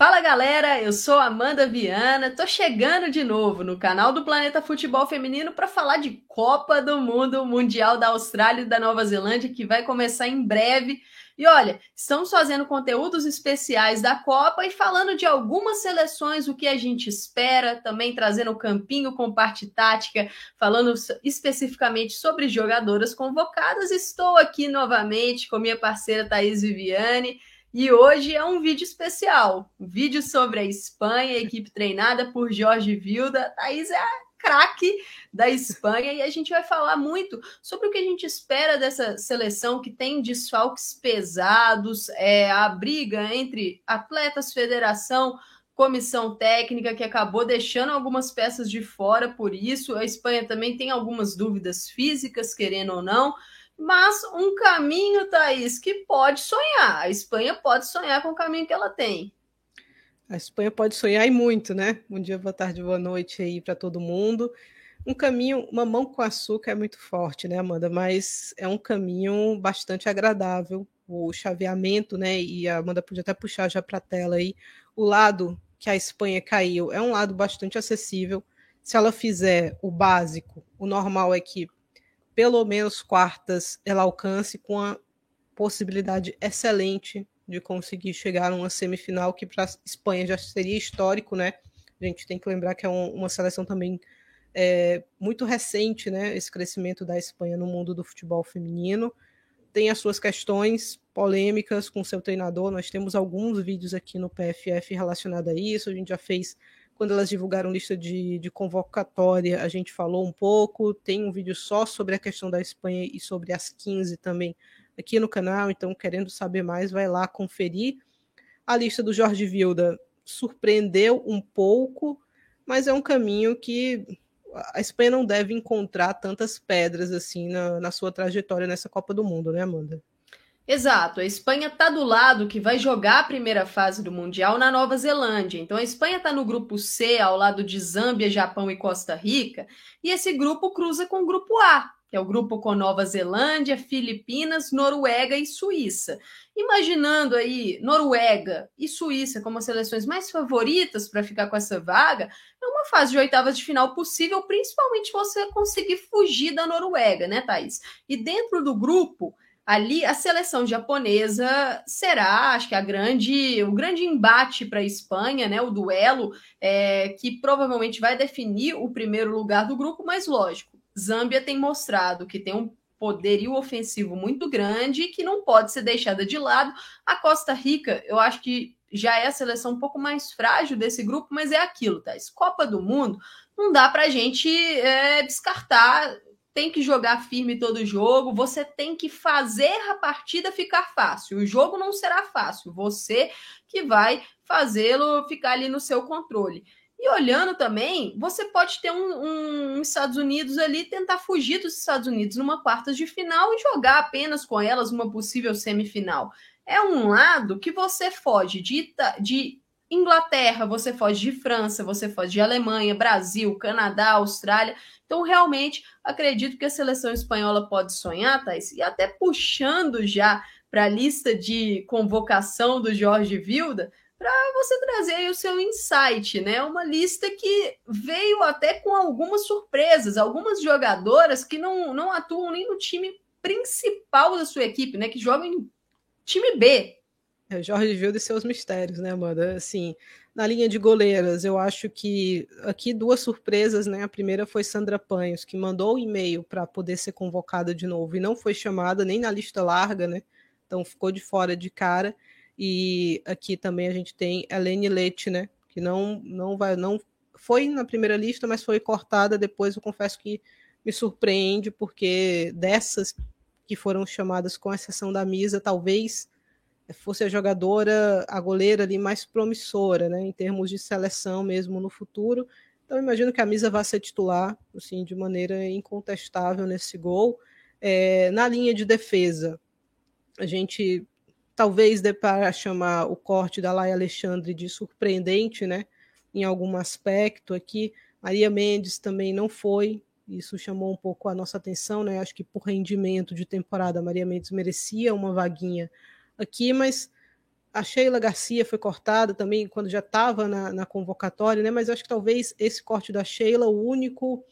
Fala galera, eu sou Amanda Viana, tô chegando de novo no canal do Planeta Futebol Feminino para falar de Copa do Mundo Mundial da Austrália e da Nova Zelândia, que vai começar em breve. E olha, estamos fazendo conteúdos especiais da Copa e falando de algumas seleções, o que a gente espera, também trazendo o campinho com parte tática, falando especificamente sobre jogadoras convocadas. Estou aqui novamente com minha parceira Thaís Viviane. E hoje é um vídeo especial, um vídeo sobre a Espanha, equipe treinada por Jorge Vilda. Thaís é a craque da Espanha e a gente vai falar muito sobre o que a gente espera dessa seleção que tem desfalques pesados, é, a briga entre atletas, federação, comissão técnica que acabou deixando algumas peças de fora por isso. A Espanha também tem algumas dúvidas físicas, querendo ou não mas um caminho, Thaís, que pode sonhar. A Espanha pode sonhar com o caminho que ela tem. A Espanha pode sonhar e muito, né? Bom dia, boa tarde, boa noite aí para todo mundo. Um caminho, uma mão com açúcar é muito forte, né, Amanda? Mas é um caminho bastante agradável. O chaveamento, né? E a Amanda podia até puxar já para a tela aí. O lado que a Espanha caiu é um lado bastante acessível. Se ela fizer o básico, o normal é que pelo menos quartas ela alcance com a possibilidade excelente de conseguir chegar a uma semifinal que para a Espanha já seria histórico, né? A gente tem que lembrar que é um, uma seleção também é, muito recente, né? Esse crescimento da Espanha no mundo do futebol feminino tem as suas questões polêmicas com seu treinador. Nós temos alguns vídeos aqui no PFF relacionados a isso. A gente já fez quando elas divulgaram lista de, de convocatória, a gente falou um pouco. Tem um vídeo só sobre a questão da Espanha e sobre as 15 também aqui no canal. Então, querendo saber mais, vai lá conferir. A lista do Jorge Vilda surpreendeu um pouco, mas é um caminho que a Espanha não deve encontrar tantas pedras assim na, na sua trajetória nessa Copa do Mundo, né, Amanda? Exato, a Espanha está do lado que vai jogar a primeira fase do Mundial na Nova Zelândia. Então a Espanha está no grupo C, ao lado de Zâmbia, Japão e Costa Rica, e esse grupo cruza com o grupo A, que é o grupo com Nova Zelândia, Filipinas, Noruega e Suíça. Imaginando aí Noruega e Suíça como as seleções mais favoritas para ficar com essa vaga, é uma fase de oitavas de final possível, principalmente você conseguir fugir da Noruega, né, Thaís? E dentro do grupo ali a seleção japonesa será, acho que a grande, o grande embate para a Espanha, né? O duelo é, que provavelmente vai definir o primeiro lugar do grupo, mas lógico, Zâmbia tem mostrado que tem um poderio ofensivo muito grande e que não pode ser deixada de lado. A Costa Rica, eu acho que já é a seleção um pouco mais frágil desse grupo, mas é aquilo, tá? Copa do Mundo, não dá para a gente é, descartar tem que jogar firme todo jogo, você tem que fazer a partida ficar fácil. O jogo não será fácil, você que vai fazê-lo ficar ali no seu controle. E olhando também, você pode ter um, um, Estados Unidos ali, tentar fugir dos Estados Unidos numa quartas de final e jogar apenas com elas uma possível semifinal. É um lado que você foge de, de Inglaterra, você foge de França, você foge de Alemanha, Brasil, Canadá, Austrália. Então, realmente, acredito que a seleção espanhola pode sonhar, Thais, e até puxando já para a lista de convocação do Jorge Vilda, para você trazer aí o seu insight, né? Uma lista que veio até com algumas surpresas, algumas jogadoras que não, não atuam nem no time principal da sua equipe, né? Que jogam em time B, é, Jorge Vilda e seus mistérios, né, Amanda? Assim, na linha de goleiras, eu acho que aqui duas surpresas, né? A primeira foi Sandra Panhos, que mandou o um e-mail para poder ser convocada de novo e não foi chamada nem na lista larga, né? Então ficou de fora de cara. E aqui também a gente tem Helene Leite, né? Que não, não vai, não foi na primeira lista, mas foi cortada depois. Eu confesso que me surpreende, porque dessas que foram chamadas, com exceção da Misa, talvez fosse a jogadora, a goleira ali mais promissora, né, em termos de seleção mesmo no futuro. Então, imagino que a Misa vá ser titular, assim, de maneira incontestável nesse gol. É, na linha de defesa, a gente talvez dê para chamar o corte da Laia Alexandre de surpreendente, né, em algum aspecto aqui. Maria Mendes também não foi, isso chamou um pouco a nossa atenção, né? Acho que por rendimento de temporada, Maria Mendes merecia uma vaguinha aqui, mas a Sheila Garcia foi cortada também quando já estava na, na, convocatória, né? Mas acho que talvez esse corte da Sheila, o único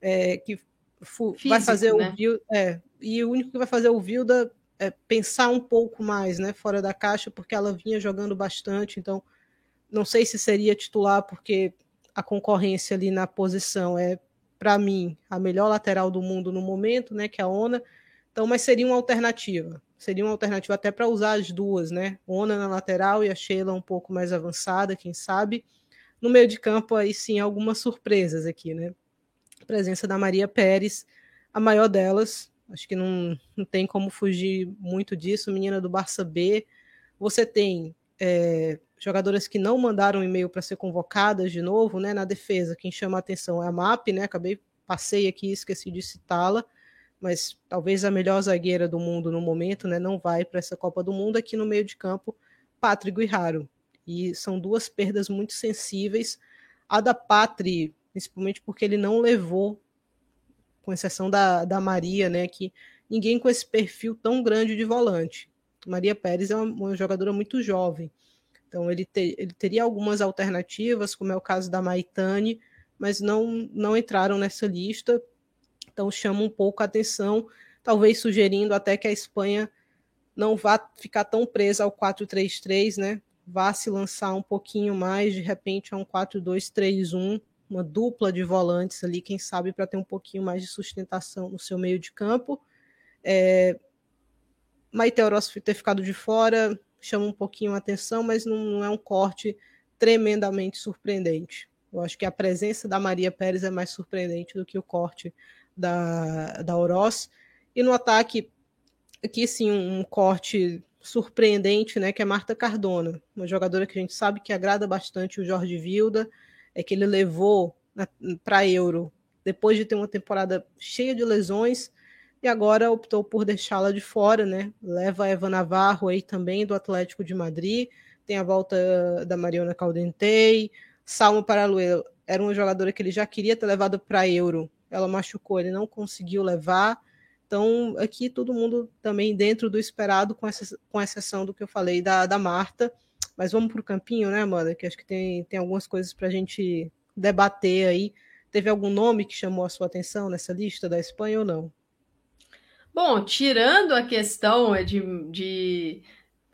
é, que Físico, vai fazer né? o Vilda, é, e o único que vai fazer o Vilda é pensar um pouco mais, né? Fora da caixa, porque ela vinha jogando bastante, então não sei se seria titular, porque a concorrência ali na posição é, para mim, a melhor lateral do mundo no momento, né? Que é a Ona. Então, mas seria uma alternativa seria uma alternativa até para usar as duas, né? Ona na lateral e a Sheila um pouco mais avançada, quem sabe. No meio de campo, aí sim, algumas surpresas aqui, né? A presença da Maria Pérez, a maior delas, acho que não, não tem como fugir muito disso, menina do Barça B. Você tem é, jogadoras que não mandaram e-mail para ser convocadas de novo, né? Na defesa, quem chama a atenção é a MAP, né? Acabei, passei aqui, esqueci de citá-la mas talvez a melhor zagueira do mundo no momento, né, não vai para essa Copa do Mundo aqui no meio de campo, Patrick Guiraro. E são duas perdas muito sensíveis. A da Patri, principalmente porque ele não levou, com exceção da, da Maria, né, que ninguém com esse perfil tão grande de volante. Maria Pérez é uma, uma jogadora muito jovem. Então ele, te, ele teria algumas alternativas, como é o caso da Maitane, mas não, não entraram nessa lista então chama um pouco a atenção, talvez sugerindo até que a Espanha não vá ficar tão presa ao 4-3-3, né? Vá se lançar um pouquinho mais, de repente, a um 4-2-3-1, uma dupla de volantes ali, quem sabe, para ter um pouquinho mais de sustentação no seu meio de campo. É... Maite Oroz ter ficado de fora chama um pouquinho a atenção, mas não, não é um corte tremendamente surpreendente. Eu acho que a presença da Maria Pérez é mais surpreendente do que o corte da, da Oroz. E no ataque, aqui sim, um corte surpreendente, né, que é Marta Cardona, uma jogadora que a gente sabe que agrada bastante o Jorge Vilda, é que ele levou para Euro depois de ter uma temporada cheia de lesões e agora optou por deixá-la de fora, né? Leva a Eva Navarro aí também do Atlético de Madrid, tem a volta da Mariona Caldentei, Salma Paraluelo era uma jogadora que ele já queria ter levado para Euro ela machucou, ele não conseguiu levar. Então, aqui todo mundo também dentro do esperado, com, essa, com exceção do que eu falei da, da Marta. Mas vamos para o campinho, né, Amanda? Que acho que tem, tem algumas coisas para a gente debater aí. Teve algum nome que chamou a sua atenção nessa lista da Espanha ou não? Bom, tirando a questão de, de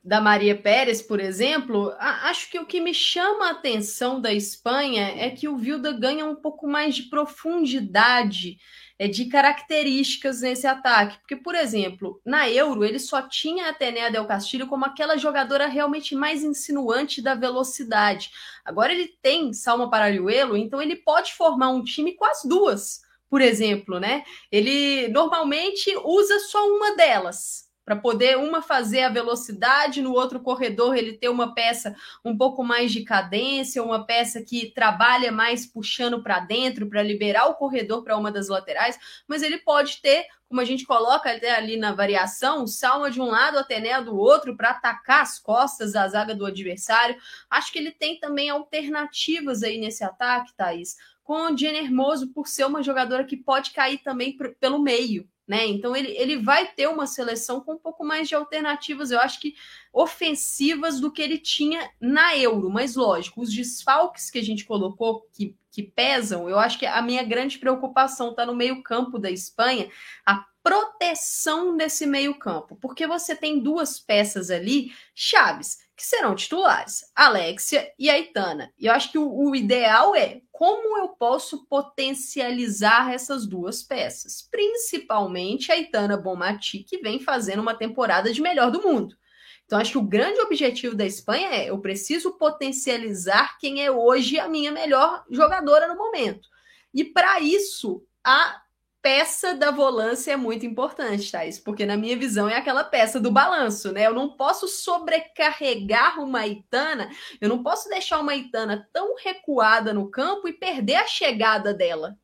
da Maria Pérez, por exemplo, acho que o que me chama a atenção da Espanha é que o Vilda ganha um pouco mais de profundidade é, de características nesse ataque. Porque, por exemplo, na Euro, ele só tinha a Atenea Del Castillo como aquela jogadora realmente mais insinuante da velocidade. Agora ele tem Salma Paralhuelo, então ele pode formar um time com as duas, por exemplo, né? Ele normalmente usa só uma delas para poder uma fazer a velocidade, no outro corredor ele ter uma peça um pouco mais de cadência, uma peça que trabalha mais puxando para dentro para liberar o corredor para uma das laterais, mas ele pode ter, como a gente coloca até ali na variação, Salma de um lado, Atené do outro para atacar as costas da zaga do adversário. Acho que ele tem também alternativas aí nesse ataque, Thaís, com Jenny Hermoso por ser uma jogadora que pode cair também pelo meio né? Então ele, ele vai ter uma seleção com um pouco mais de alternativas, eu acho que ofensivas do que ele tinha na Euro, mas lógico, os desfalques que a gente colocou que, que pesam, eu acho que a minha grande preocupação está no meio-campo da Espanha, a proteção desse meio-campo, porque você tem duas peças ali, chaves, que serão titulares, Alexia e Aitana. E eu acho que o, o, ideal é como eu posso potencializar essas duas peças, principalmente a Aitana Bonmati, que vem fazendo uma temporada de melhor do mundo. Então, acho que o grande objetivo da Espanha é eu preciso potencializar quem é hoje a minha melhor jogadora no momento. E para isso, a peça da volância é muito importante, Thais, porque na minha visão é aquela peça do balanço, né? Eu não posso sobrecarregar uma Itana, eu não posso deixar uma Itana tão recuada no campo e perder a chegada dela.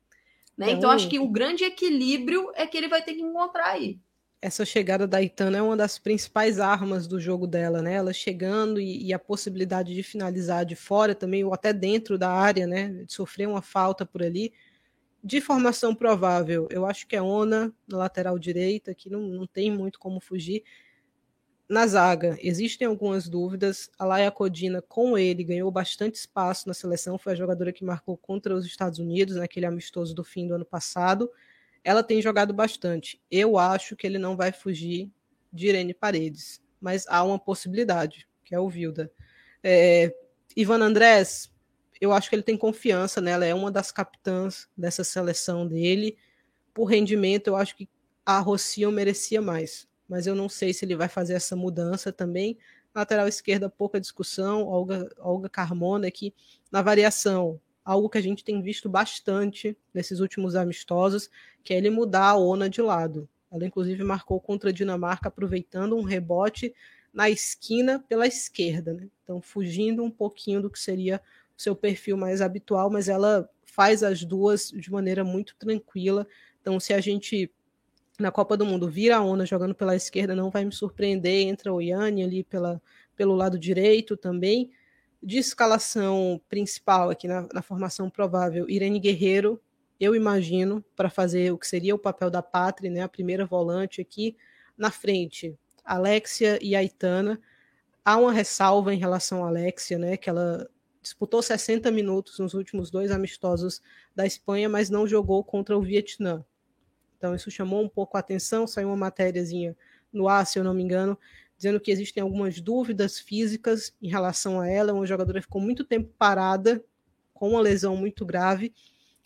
Né? Então, acho que o grande equilíbrio é que ele vai ter que encontrar aí. Essa chegada da Itana é uma das principais armas do jogo dela, né? Ela chegando e, e a possibilidade de finalizar de fora também, ou até dentro da área, né? De sofrer uma falta por ali de formação provável, eu acho que é Ona na lateral direita, que não, não tem muito como fugir. Na zaga, existem algumas dúvidas. A Laia Codina, com ele, ganhou bastante espaço na seleção. Foi a jogadora que marcou contra os Estados Unidos, naquele amistoso do fim do ano passado. Ela tem jogado bastante. Eu acho que ele não vai fugir de Irene Paredes, mas há uma possibilidade, que é o Vilda. É, Ivan Andrés, eu acho que ele tem confiança nela, é uma das capitãs dessa seleção dele. Por rendimento, eu acho que a Rocio merecia mais mas eu não sei se ele vai fazer essa mudança também. Lateral esquerda, pouca discussão. Olga, Olga Carmona aqui na variação. Algo que a gente tem visto bastante nesses últimos amistosos, que é ele mudar a ONA de lado. Ela, inclusive, marcou contra a Dinamarca, aproveitando um rebote na esquina pela esquerda. Né? Então, fugindo um pouquinho do que seria seu perfil mais habitual, mas ela faz as duas de maneira muito tranquila. Então, se a gente na Copa do Mundo vira a Ona jogando pela esquerda, não vai me surpreender. Entra o Yanni ali pela, pelo lado direito também. De escalação principal aqui na, na formação provável, Irene Guerreiro, eu imagino, para fazer o que seria o papel da Pátria, né, a primeira volante aqui. Na frente, Alexia e Aitana. Há uma ressalva em relação à Alexia, né, que ela disputou 60 minutos nos últimos dois amistosos da Espanha, mas não jogou contra o Vietnã. Então, isso chamou um pouco a atenção. Saiu uma matériazinha no ar, se eu não me engano, dizendo que existem algumas dúvidas físicas em relação a ela. Uma jogadora ficou muito tempo parada, com uma lesão muito grave,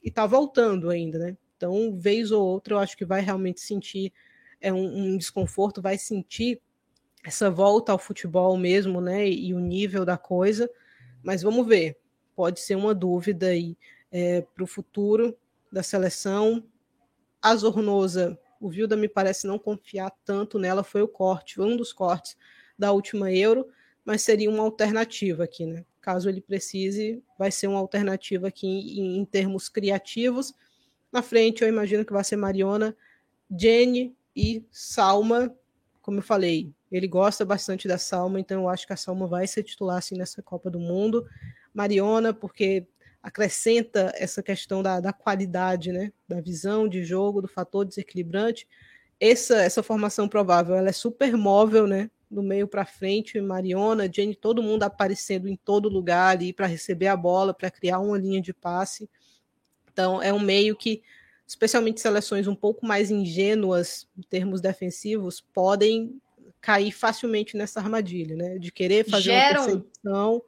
e está voltando ainda, né? Então, vez ou outra, eu acho que vai realmente sentir é, um, um desconforto, vai sentir essa volta ao futebol mesmo, né? E, e o nível da coisa. Mas vamos ver. Pode ser uma dúvida aí é, para o futuro da seleção. A Zornosa, o Vilda me parece não confiar tanto nela, foi o corte, um dos cortes da última Euro, mas seria uma alternativa aqui, né? Caso ele precise, vai ser uma alternativa aqui em, em termos criativos. Na frente, eu imagino que vai ser Mariona, Jenny e Salma. Como eu falei, ele gosta bastante da Salma, então eu acho que a Salma vai ser titular assim, nessa Copa do Mundo. Mariona, porque acrescenta essa questão da, da qualidade, né? da visão de jogo, do fator desequilibrante. Essa, essa formação provável ela é super móvel, né? do meio para frente, Mariona, Jenny, todo mundo aparecendo em todo lugar ali para receber a bola, para criar uma linha de passe. Então, é um meio que, especialmente seleções um pouco mais ingênuas em termos defensivos, podem cair facilmente nessa armadilha, né? De querer fazer Geram... uma percepção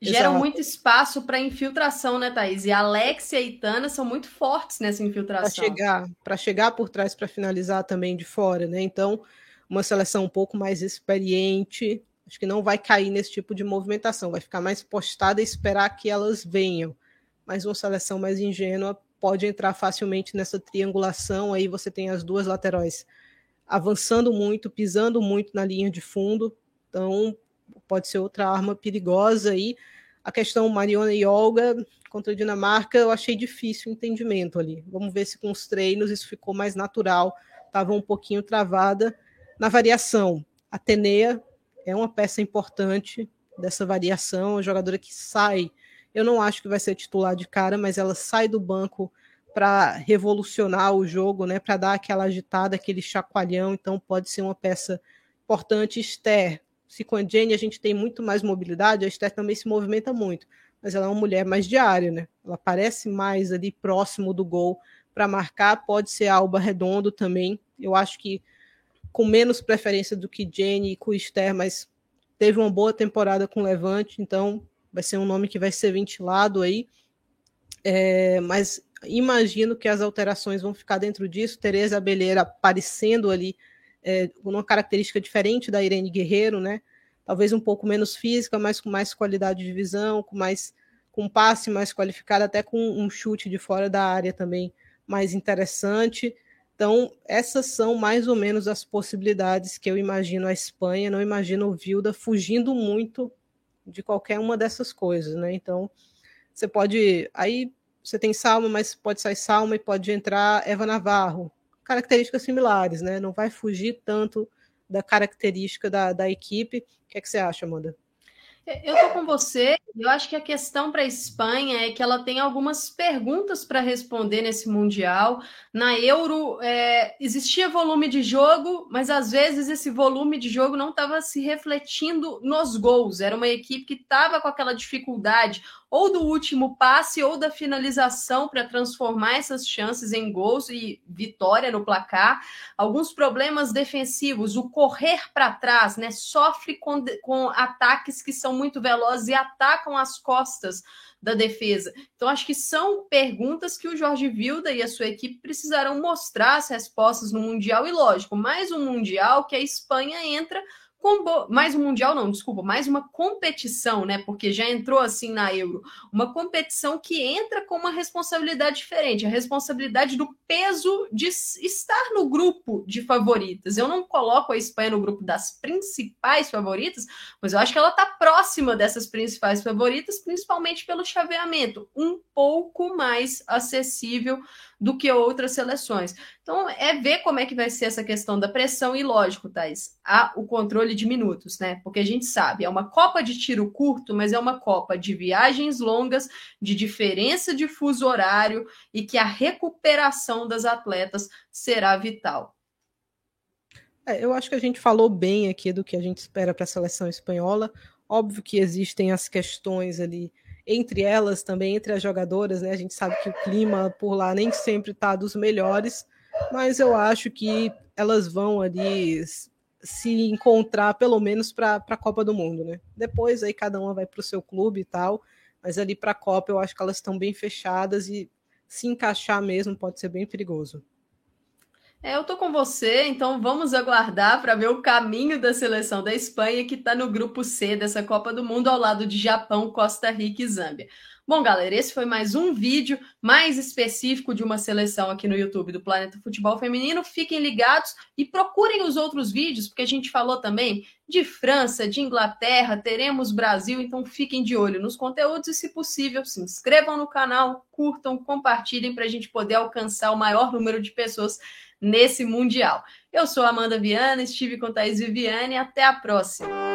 Geram Exato. muito espaço para infiltração, né, Thaís? E Alexia e Tana são muito fortes nessa infiltração. Para chegar, para chegar por trás para finalizar também de fora, né? Então, uma seleção um pouco mais experiente, acho que não vai cair nesse tipo de movimentação, vai ficar mais postada e esperar que elas venham. Mas uma seleção mais ingênua pode entrar facilmente nessa triangulação, aí você tem as duas laterais avançando muito, pisando muito na linha de fundo. Então, pode ser outra arma perigosa aí. A questão Mariona e Olga contra a Dinamarca, eu achei difícil o entendimento ali. Vamos ver se com os treinos isso ficou mais natural. Estava um pouquinho travada na variação. A Tenea é uma peça importante dessa variação, a jogadora que sai. Eu não acho que vai ser titular de cara, mas ela sai do banco para revolucionar o jogo, né? Para dar aquela agitada, aquele chacoalhão. Então pode ser uma peça importante. Esther se com a Jenny a gente tem muito mais mobilidade, a Esther também se movimenta muito, mas ela é uma mulher mais diária, né? Ela parece mais ali próximo do gol para marcar, pode ser Alba Redondo também. Eu acho que com menos preferência do que Jenny e com Esther, mas teve uma boa temporada com Levante, então vai ser um nome que vai ser ventilado aí. É, mas imagino que as alterações vão ficar dentro disso. Tereza Abelheira aparecendo ali é, uma característica diferente da Irene Guerreiro, né? Talvez um pouco menos física, mas com mais qualidade de visão, com mais com passe mais qualificado, até com um chute de fora da área também mais interessante. Então, essas são mais ou menos as possibilidades que eu imagino a Espanha. Não imagino o Vilda fugindo muito de qualquer uma dessas coisas, né? Então, você pode. Aí você tem Salma, mas pode sair Salma e pode entrar Eva Navarro, características similares, né? Não vai fugir tanto da característica da, da equipe. O que, é que você acha, Amanda? Eu tô com você. Eu acho que a questão para a Espanha é que ela tem algumas perguntas para responder nesse Mundial. Na Euro é, existia volume de jogo, mas às vezes esse volume de jogo não estava se refletindo nos gols. Era uma equipe que estava com aquela dificuldade ou do último passe ou da finalização para transformar essas chances em gols e vitória no placar. Alguns problemas defensivos, o correr para trás, né? Sofre com, com ataques que são muito velozes e atacam as costas da defesa. Então, acho que são perguntas que o Jorge Vilda e a sua equipe precisarão mostrar as respostas no Mundial, e lógico, mais um Mundial que a Espanha entra mais um mundial não, desculpa, mais uma competição, né? Porque já entrou assim na Euro, uma competição que entra com uma responsabilidade diferente, a responsabilidade do peso de estar no grupo de favoritas. Eu não coloco a Espanha no grupo das principais favoritas, mas eu acho que ela está próxima dessas principais favoritas, principalmente pelo chaveamento, um pouco mais acessível do que outras seleções. Então, é ver como é que vai ser essa questão da pressão e, lógico, Thais, o de minutos, né? Porque a gente sabe, é uma Copa de tiro curto, mas é uma Copa de viagens longas, de diferença de fuso horário e que a recuperação das atletas será vital. É, eu acho que a gente falou bem aqui do que a gente espera para a seleção espanhola. Óbvio que existem as questões ali entre elas também, entre as jogadoras, né? A gente sabe que o clima por lá nem sempre está dos melhores, mas eu acho que elas vão ali se encontrar pelo menos para a Copa do Mundo, né? Depois aí cada uma vai para o seu clube e tal, mas ali para a Copa eu acho que elas estão bem fechadas e se encaixar mesmo pode ser bem perigoso. É, eu tô com você, então vamos aguardar para ver o caminho da seleção da Espanha, que está no grupo C dessa Copa do Mundo, ao lado de Japão, Costa Rica e Zâmbia. Bom, galera, esse foi mais um vídeo mais específico de uma seleção aqui no YouTube do Planeta Futebol Feminino. Fiquem ligados e procurem os outros vídeos, porque a gente falou também de França, de Inglaterra, teremos Brasil, então fiquem de olho nos conteúdos e, se possível, se inscrevam no canal, curtam, compartilhem para a gente poder alcançar o maior número de pessoas nesse Mundial. Eu sou Amanda Viana, estive com Thaís Viviane, até a próxima.